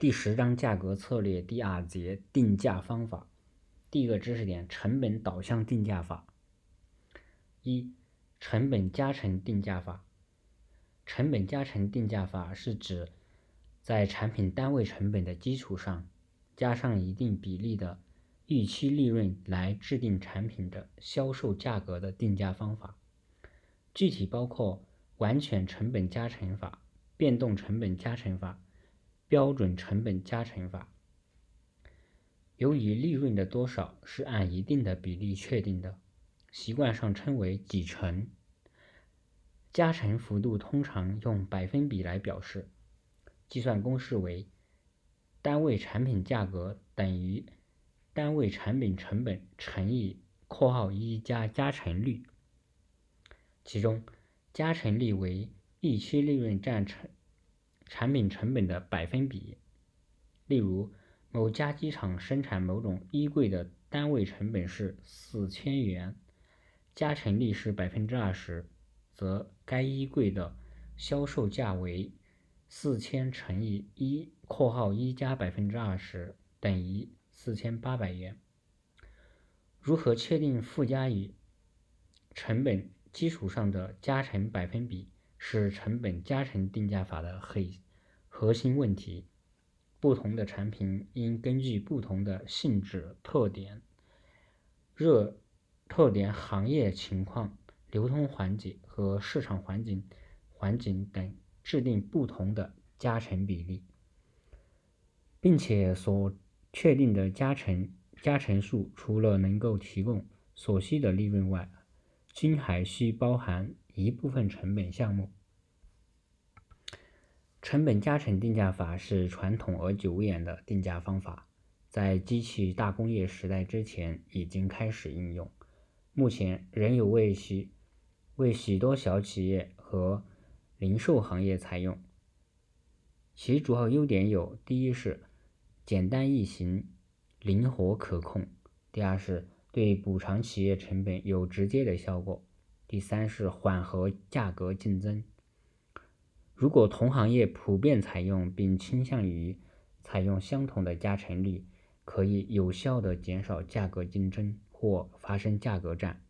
第十章价格策略第二节定价方法。第一个知识点：成本导向定价法。一、成本加成定价法。成本加成定价法是指在产品单位成本的基础上，加上一定比例的预期利润来制定产品的销售价格的定价方法。具体包括完全成本加成法、变动成本加成法、标准成本加成法。由于利润的多少是按一定的比例确定的，习惯上称为几成。加成幅度通常用百分比来表示，计算公式为单位产品价格等于单位产品成本乘以（括号一加加成率），其中加成率为预期利润占成产品成本的百分比。例如，某家机厂生产某种衣柜的单位成本是四千元，加成率是百分之二十，则该衣柜的销售价为四千乘以一（括号一加百分之二十）等于四千八百元。如何确定附加于成本基础上的加成百分比，是成本加成定价法的核核心问题。不同的产品应根据不同的性质特点、热特点、行业情况、流通环节和市场环境环境等，制定不同的加成比例，并且所确定的加成加成数，除了能够提供所需的利润外，均还需包含一部分成本项目。成本加成定价法是传统而久远的定价方法，在机器大工业时代之前已经开始应用，目前仍有为许为许多小企业和零售行业采用。其主要优点有：第一是简单易行、灵活可控；第二是对补偿企业成本有直接的效果；第三是缓和价格竞争。如果同行业普遍采用并倾向于采用相同的加成率，可以有效的减少价格竞争或发生价格战。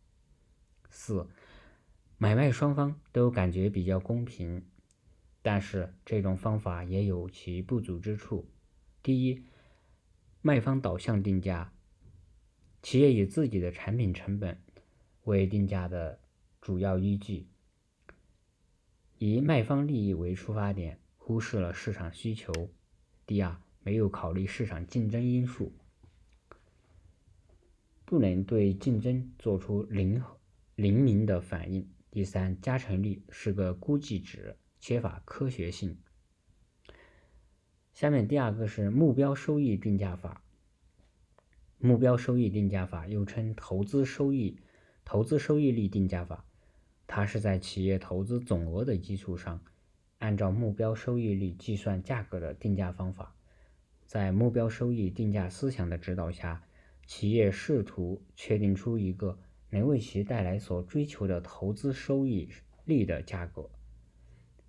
四、买卖双方都感觉比较公平，但是这种方法也有其不足之处。第一，卖方导向定价，企业以自己的产品成本为定价的主要依据。以卖方利益为出发点，忽视了市场需求。第二，没有考虑市场竞争因素，不能对竞争做出灵灵敏的反应。第三，加成率是个估计值，缺乏科学性。下面第二个是目标收益定价法。目标收益定价法又称投资收益、投资收益率定价法。它是在企业投资总额的基础上，按照目标收益率计算价格的定价方法。在目标收益定价思想的指导下，企业试图确定出一个能为其带来所追求的投资收益率的价格。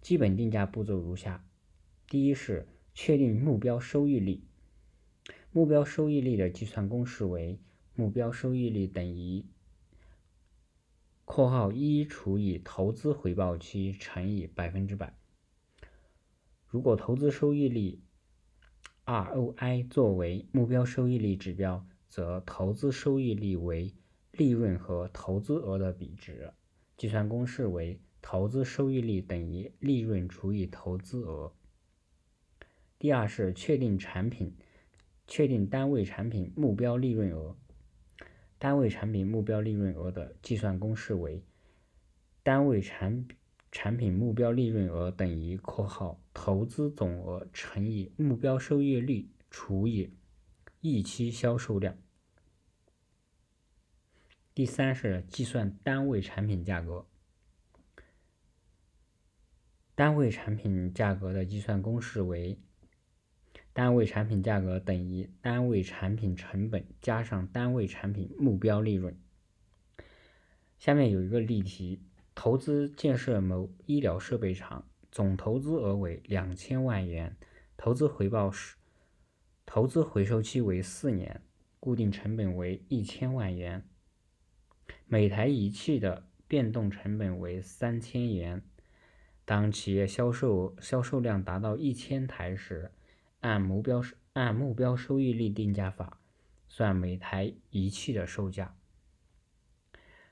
基本定价步骤如下：第一是确定目标收益率。目标收益率的计算公式为：目标收益率等于。括号一除以投资回报期乘以百分之百。如果投资收益率 ROI 作为目标收益率指标，则投资收益率为利润和投资额的比值。计算公式为：投资收益率等于利润除以投资额。第二是确定产品，确定单位产品目标利润额。单位产品目标利润额的计算公式为：单位产产品目标利润额等于（括号投资总额乘以目标收益率除以预期销售量）。第三是计算单位产品价格。单位产品价格的计算公式为。单位产品价格等于单位产品成本加上单位产品目标利润。下面有一个例题：投资建设某医疗设备厂，总投资额为两千万元，投资回报是投资回收期为四年，固定成本为一千万元。每台仪器的变动成本为三千元。当企业销售销售量达到一千台时，按目标按目标收益率定价法算每台仪器的售价。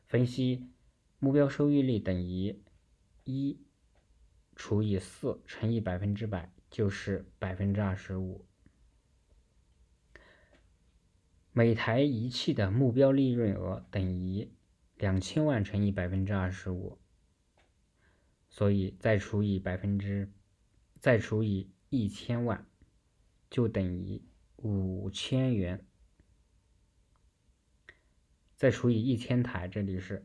分析目标收益率等于一除以四乘以百分之百，就是百分之二十五。每台仪器的目标利润额等于两千万乘以百分之二十五，所以再除以百分之，再除以一千万，就等于五千元。再除以一千台，这里是，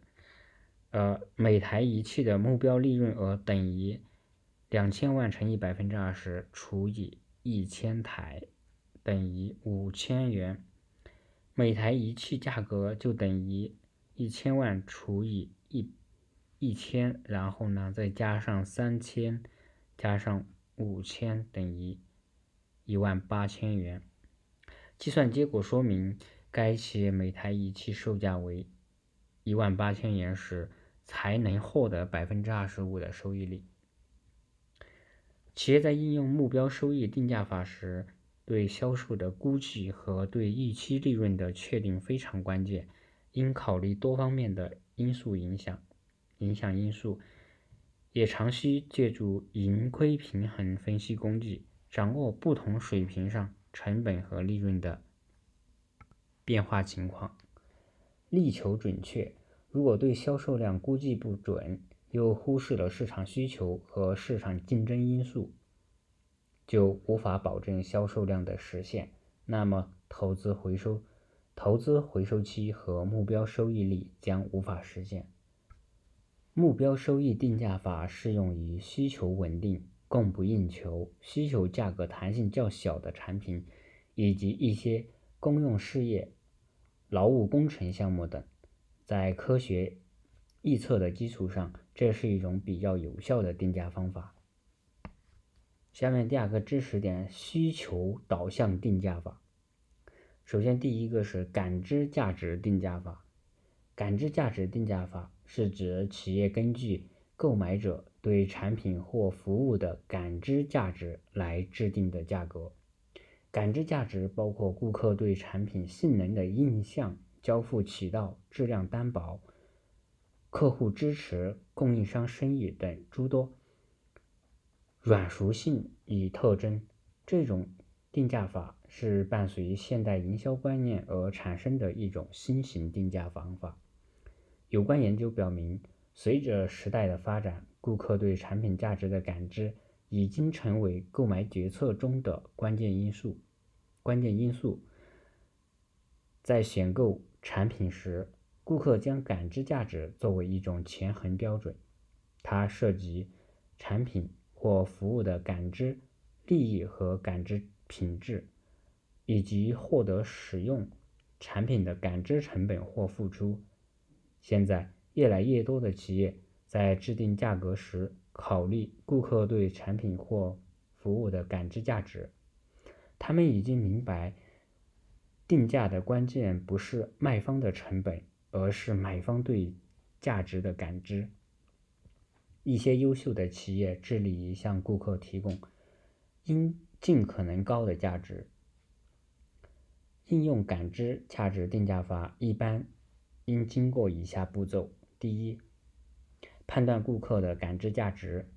呃，每台仪器的目标利润额等于两千万乘以百分之二十除以一千台，等于五千元。每台仪器价格就等于一千万除以一一千，然后呢再加上三千，加上五千，等于一万八千元。计算结果说明，该企业每台仪器售价为一万八千元时，才能获得百分之二十五的收益率。企业在应用目标收益定价法时，对销售的估计和对预期利润的确定非常关键，应考虑多方面的因素影响影响因素，也常需借助盈亏平衡分析工具，掌握不同水平上成本和利润的变化情况，力求准确。如果对销售量估计不准，又忽视了市场需求和市场竞争因素。就无法保证销售量的实现，那么投资回收、投资回收期和目标收益率将无法实现。目标收益定价法适用于需求稳定、供不应求、需求价格弹性较小的产品，以及一些公用事业、劳务工程项目等。在科学预测的基础上，这是一种比较有效的定价方法。下面第二个知识点：需求导向定价法。首先，第一个是感知价值定价法。感知价值定价法是指企业根据购买者对产品或服务的感知价值来制定的价格。感知价值包括顾客对产品性能的印象、交付渠道、质量担保、客户支持、供应商声誉等诸多。软属性与特征，这种定价法是伴随现代营销观念而产生的一种新型定价方法。有关研究表明，随着时代的发展，顾客对产品价值的感知已经成为购买决策中的关键因素。关键因素在选购产品时，顾客将感知价值作为一种权衡标准，它涉及产品。或服务的感知利益和感知品质，以及获得使用产品的感知成本或付出。现在，越来越多的企业在制定价格时考虑顾客对产品或服务的感知价值。他们已经明白，定价的关键不是卖方的成本，而是买方对价值的感知。一些优秀的企业致力于向顾客提供应尽可能高的价值。应用感知价值定价法一般应经过以下步骤：第一，判断顾客的感知价值。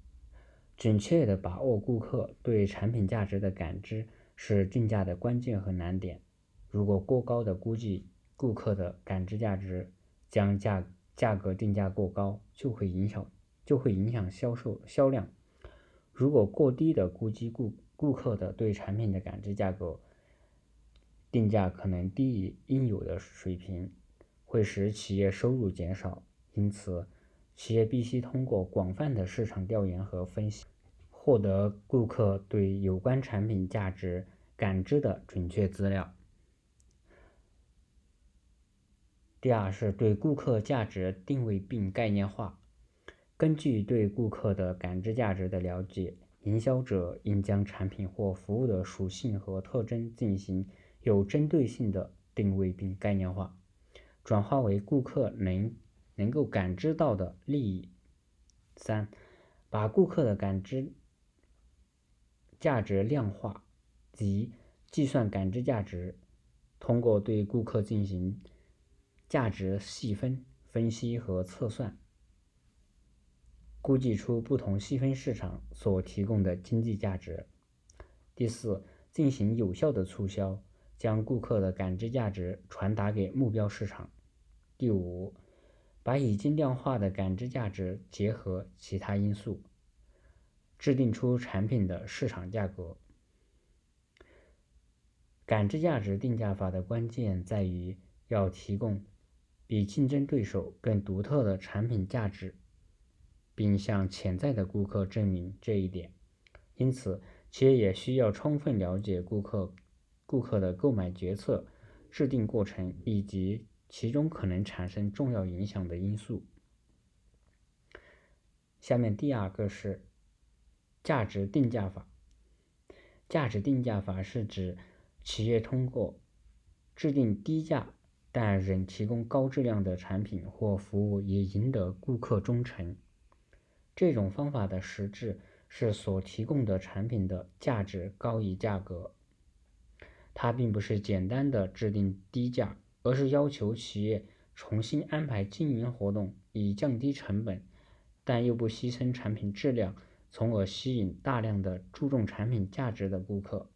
准确地把握顾客对产品价值的感知是定价的关键和难点。如果过高的估计顾客的感知价值，将价价格定价过高，就会影响。就会影响销售销量。如果过低的估计顾顾客的对产品的感知价格，定价可能低于应有的水平，会使企业收入减少。因此，企业必须通过广泛的市场调研和分析，获得顾客对有关产品价值感知的准确资料。第二是对顾客价值定位并概念化。根据对顾客的感知价值的了解，营销者应将产品或服务的属性和特征进行有针对性的定位并概念化，转化为顾客能能够感知到的利益。三，把顾客的感知价值量化，即计算感知价值，通过对顾客进行价值细分分析和测算。估计出不同细分市场所提供的经济价值。第四，进行有效的促销，将顾客的感知价值传达给目标市场。第五，把已经量化的感知价值结合其他因素，制定出产品的市场价格。感知价值定价法的关键在于要提供比竞争对手更独特的产品价值。并向潜在的顾客证明这一点，因此，企业也需要充分了解顾客、顾客的购买决策制定过程以及其中可能产生重要影响的因素。下面第二个是价值定价法。价值定价法是指企业通过制定低价但仍提供高质量的产品或服务，以赢得顾客忠诚。这种方法的实质是所提供的产品的价值高于价格。它并不是简单的制定低价，而是要求企业重新安排经营活动，以降低成本，但又不牺牲产品质量，从而吸引大量的注重产品价值的顾客。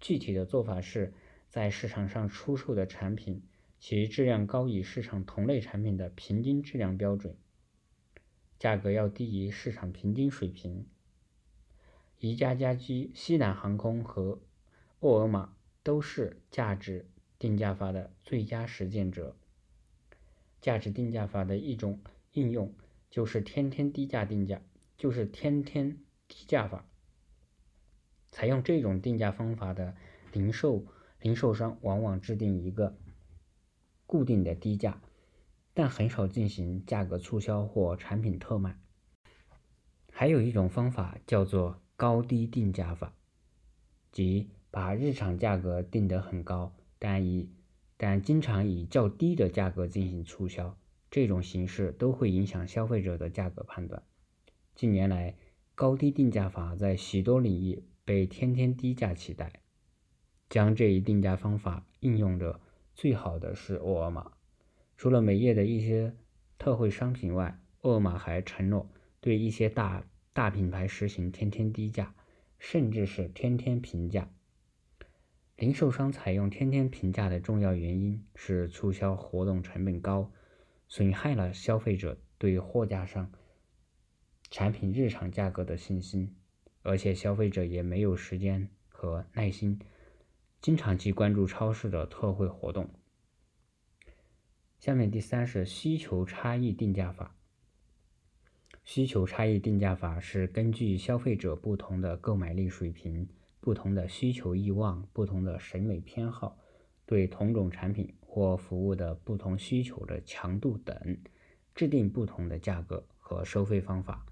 具体的做法是，在市场上出售的产品，其质量高于市场同类产品的平均质量标准。价格要低于市场平均水平。宜家家居、西南航空和沃尔玛都是价值定价法的最佳实践者。价值定价法的一种应用就是天天低价定价，就是天天低价法。采用这种定价方法的零售零售商往往制定一个固定的低价。但很少进行价格促销或产品特卖。还有一种方法叫做高低定价法，即把日常价格定得很高，但以但经常以较低的价格进行促销。这种形式都会影响消费者的价格判断。近年来，高低定价法在许多领域被天天低价取代。将这一定价方法应用的最好的是沃尔玛。除了美业的一些特惠商品外，沃尔玛还承诺对一些大大品牌实行天天低价，甚至是天天平价。零售商采用天天平价的重要原因是促销活动成本高，损害了消费者对货架上产品日常价格的信心，而且消费者也没有时间和耐心经常去关注超市的特惠活动。下面第三是需求差异定价法。需求差异定价法是根据消费者不同的购买力水平、不同的需求欲望、不同的审美偏好，对同种产品或服务的不同需求的强度等，制定不同的价格和收费方法。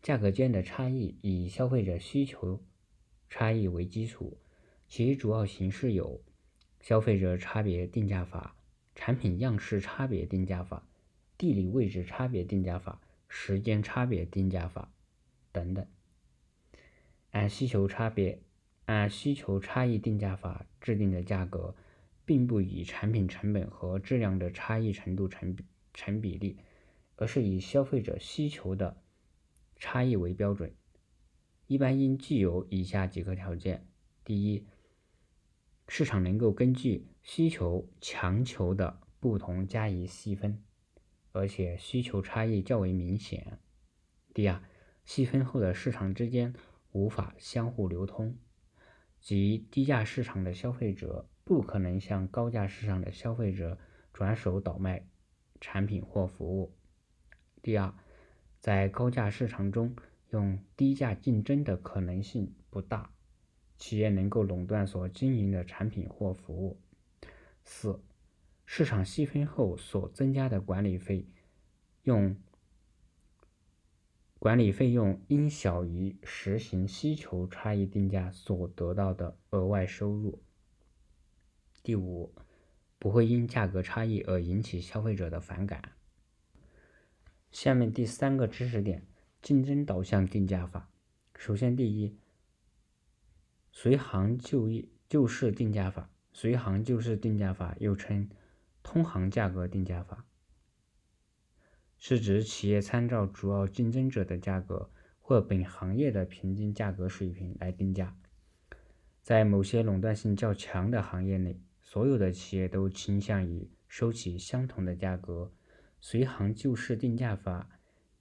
价格间的差异以消费者需求差异为基础，其主要形式有消费者差别定价法。产品样式差别定价法、地理位置差别定价法、时间差别定价法等等。按需求差别、按需求差异定价法制定的价格，并不以产品成本和质量的差异程度成成比例，而是以消费者需求的差异为标准。一般应具有以下几个条件：第一，市场能够根据需求强求的不同加以细分，而且需求差异较为明显。第二，细分后的市场之间无法相互流通，即低价市场的消费者不可能向高价市场的消费者转手倒卖产品或服务。第二，在高价市场中用低价竞争的可能性不大，企业能够垄断所经营的产品或服务。四、市场细分后所增加的管理费，用管理费用应小于实行需求差异定价所得到的额外收入。第五，不会因价格差异而引起消费者的反感。下面第三个知识点：竞争导向定价法。首先，第一，随行就业就市定价法。随行就市定价法又称通行价格定价法，是指企业参照主要竞争者的价格或本行业的平均价格水平来定价。在某些垄断性较强的行业内，所有的企业都倾向于收取相同的价格。随行就市定价法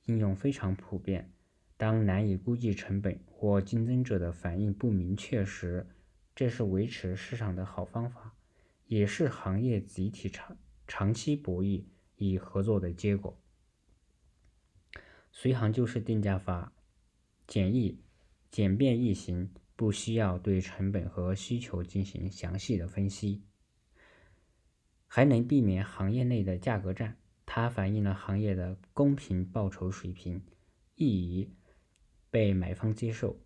应用非常普遍。当难以估计成本或竞争者的反应不明确时，这是维持市场的好方法，也是行业集体长长期博弈与合作的结果。随行就市定价法简易、简便易行，不需要对成本和需求进行详细的分析，还能避免行业内的价格战。它反映了行业的公平报酬水平，易于被买方接受。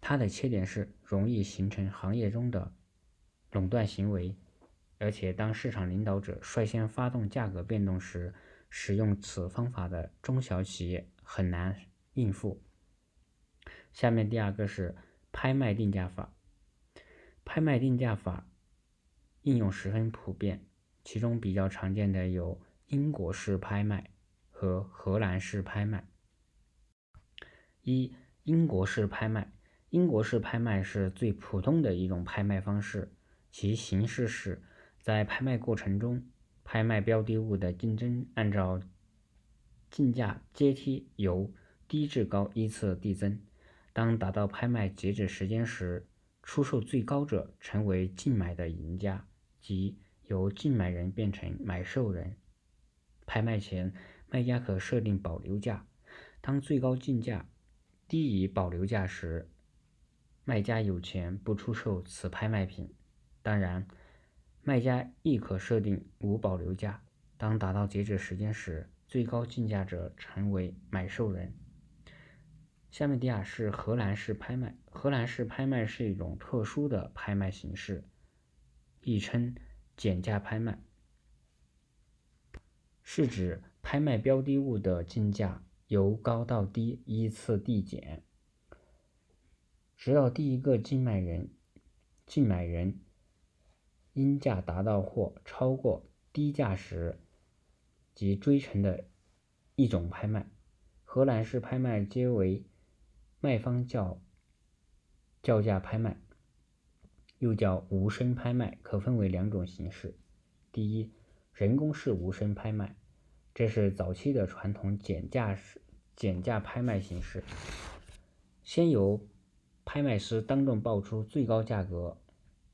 它的缺点是容易形成行业中的垄断行为，而且当市场领导者率先发动价格变动时，使用此方法的中小企业很难应付。下面第二个是拍卖定价法。拍卖定价法应用十分普遍，其中比较常见的有英国式拍卖和荷兰式拍卖。一、英国式拍卖。英国式拍卖是最普通的一种拍卖方式，其形式是在拍卖过程中，拍卖标的物的竞争按照竞价阶梯由低至高依次递增，当达到拍卖截止时间时，出售最高者成为竞买的赢家，即由竞买人变成买受人。拍卖前，卖家可设定保留价，当最高竞价低于保留价时，卖家有权不出售此拍卖品，当然，卖家亦可设定无保留价。当达到截止时间时，最高竞价者成为买受人。下面第二是荷兰式拍卖。荷兰式拍卖是一种特殊的拍卖形式，亦称减价拍卖，是指拍卖标的物的竞价由高到低依次递减。直到第一个竞买人竞买人应价达到或超过低价时，即追成的一种拍卖。荷兰式拍卖皆为卖方叫叫价拍卖，又叫无声拍卖，可分为两种形式。第一，人工式无声拍卖，这是早期的传统减价式减价拍卖形式，先由拍卖师当众报出最高价格，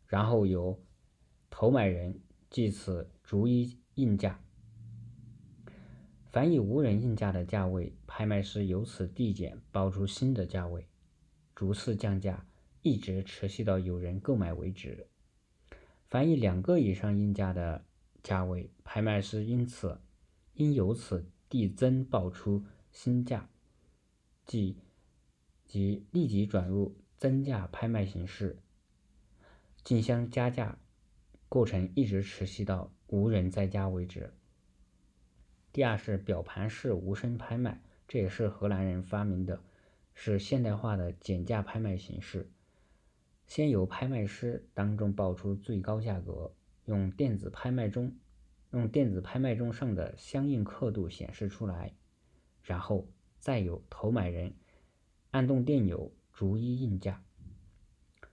然后由投买人据此逐一应价。凡以无人应价的价位，拍卖师由此递减报出新的价位，逐次降价，一直持续到有人购买为止。凡以两个以上应价的价位，拍卖师因此应由此递增报出新价，即。即立即转入增价拍卖形式，竞相加价，过程一直持续到无人再加为止。第二是表盘式无声拍卖，这也是荷兰人发明的，是现代化的减价拍卖形式。先由拍卖师当众报出最高价格，用电子拍卖中用电子拍卖中上的相应刻度显示出来，然后再由投买人。按动电钮逐一应价，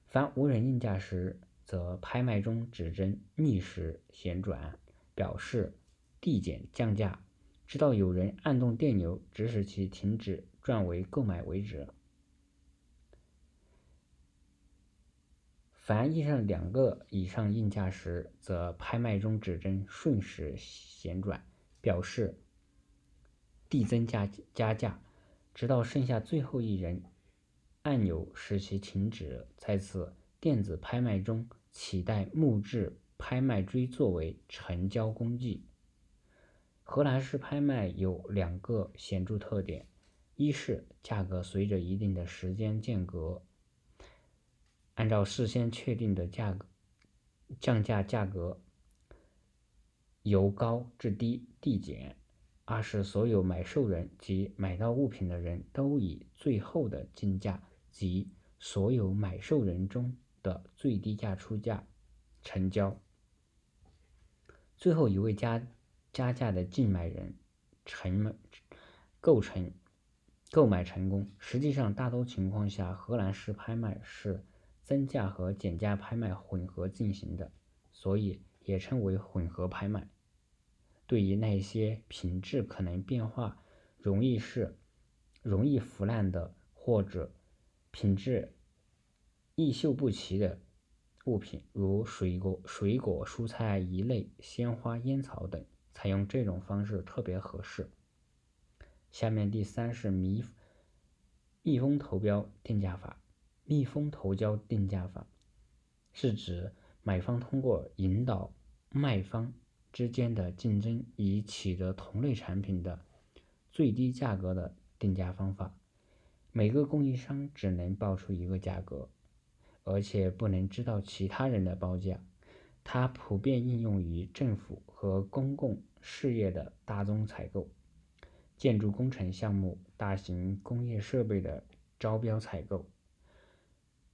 凡无人应价时，则拍卖中指针逆时旋转，表示递减降价，直到有人按动电钮指使其停止转为购买为止。凡印上两个以上应价时，则拍卖中指针顺时旋转，表示递增加加价。直到剩下最后一人按钮使其停止。在此电子拍卖中，取代木质拍卖锥作为成交工具。荷兰式拍卖有两个显著特点：一是价格随着一定的时间间隔，按照事先确定的价格降价价格由高至低递减；二是所有买受人及买到物品的人都以最后的竞价及所有买受人中的最低价出价成交，最后一位加加价的竞买人成构成。购买成功。实际上，大多情况下，荷兰式拍卖是增价和减价拍卖混合进行的，所以也称为混合拍卖。对于那些品质可能变化、容易是容易腐烂的或者品质易锈不齐的物品，如水果、水果、蔬菜一类、鲜花、烟草等，采用这种方式特别合适。下面第三是密密封投标定价法。密封投标定价法是指买方通过引导卖方之间的竞争，以取得同类产品的最低价格的定价方法。每个供应商只能报出一个价格，而且不能知道其他人的报价。它普遍应用于政府和公共事业的大宗采购。建筑工程项目、大型工业设备的招标采购，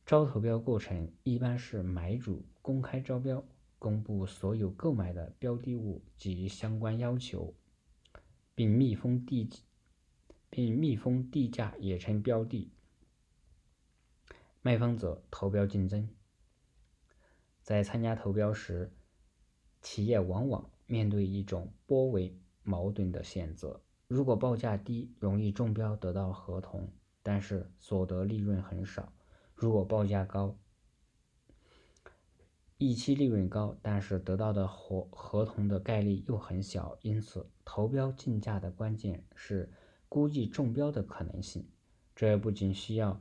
招投标过程一般是买主公开招标，公布所有购买的标的物及相关要求，并密封地并密封地价，也称标的。卖方则投标竞争。在参加投标时，企业往往面对一种颇为矛盾的选择。如果报价低，容易中标得到合同，但是所得利润很少；如果报价高，预期利润高，但是得到的合合同的概率又很小。因此，投标竞价的关键是估计中标的可能性。这不仅需要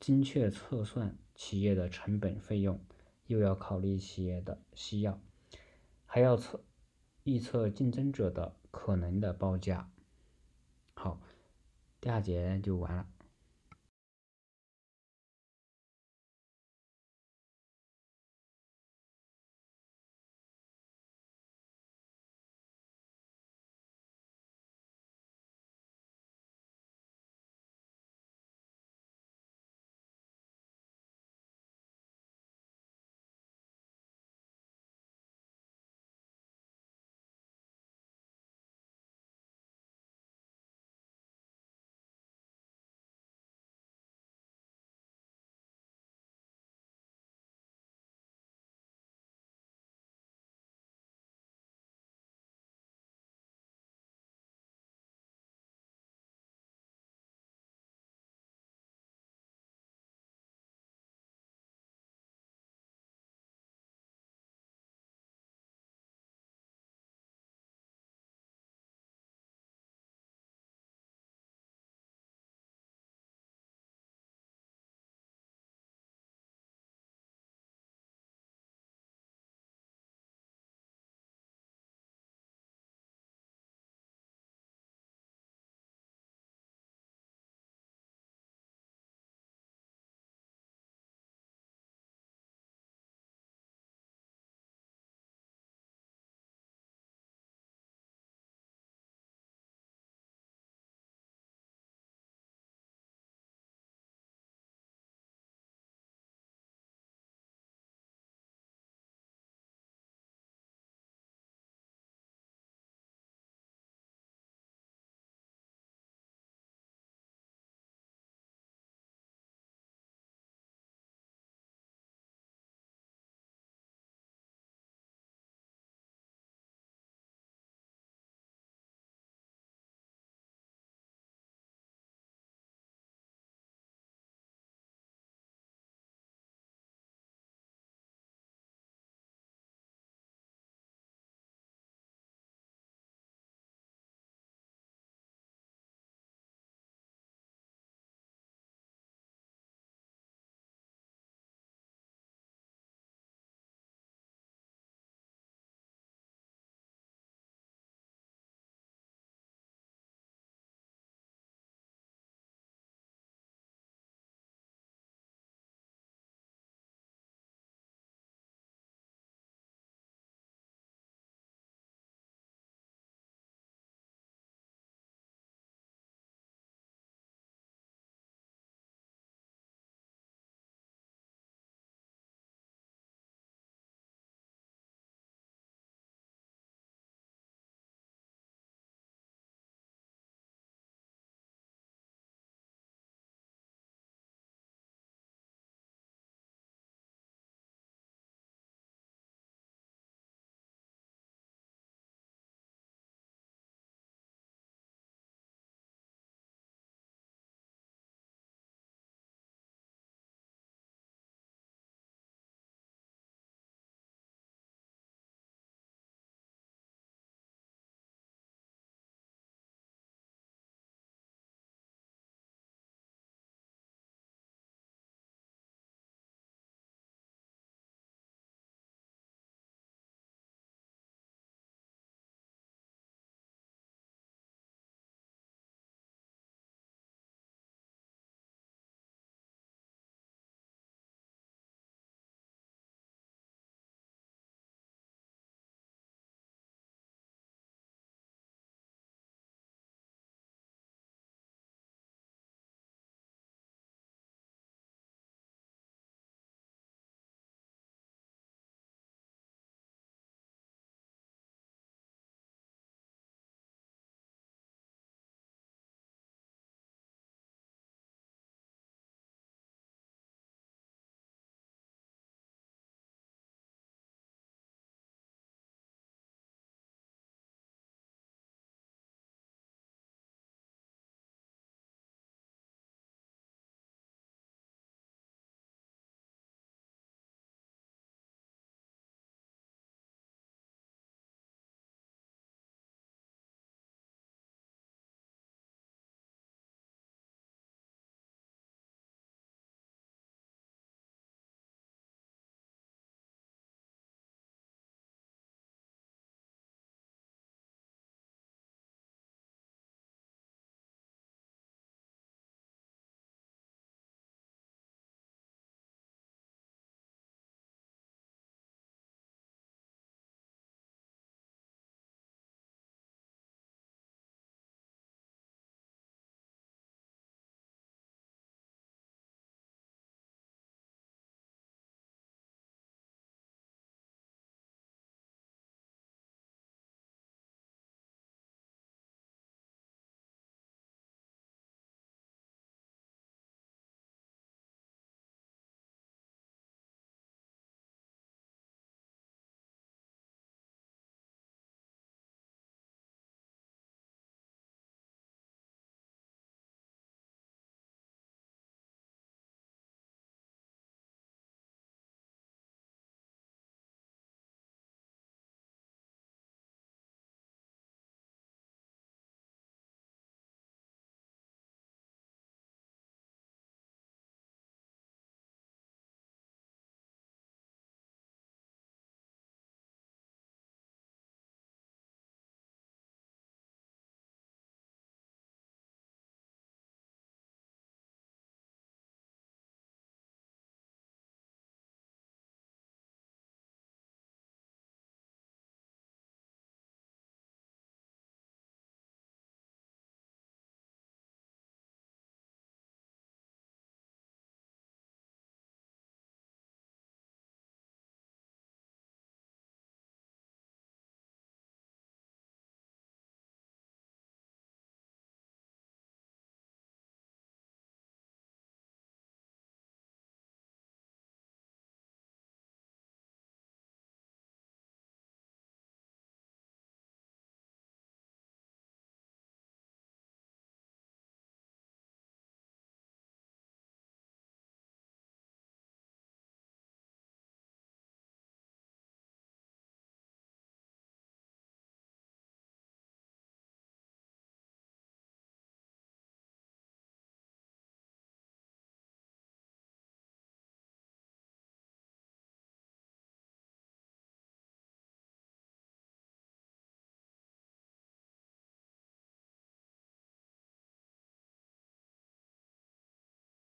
精确测算企业的成本费用，又要考虑企业的需要，还要测预测竞争者的。可能的报价，好，第二节就完了。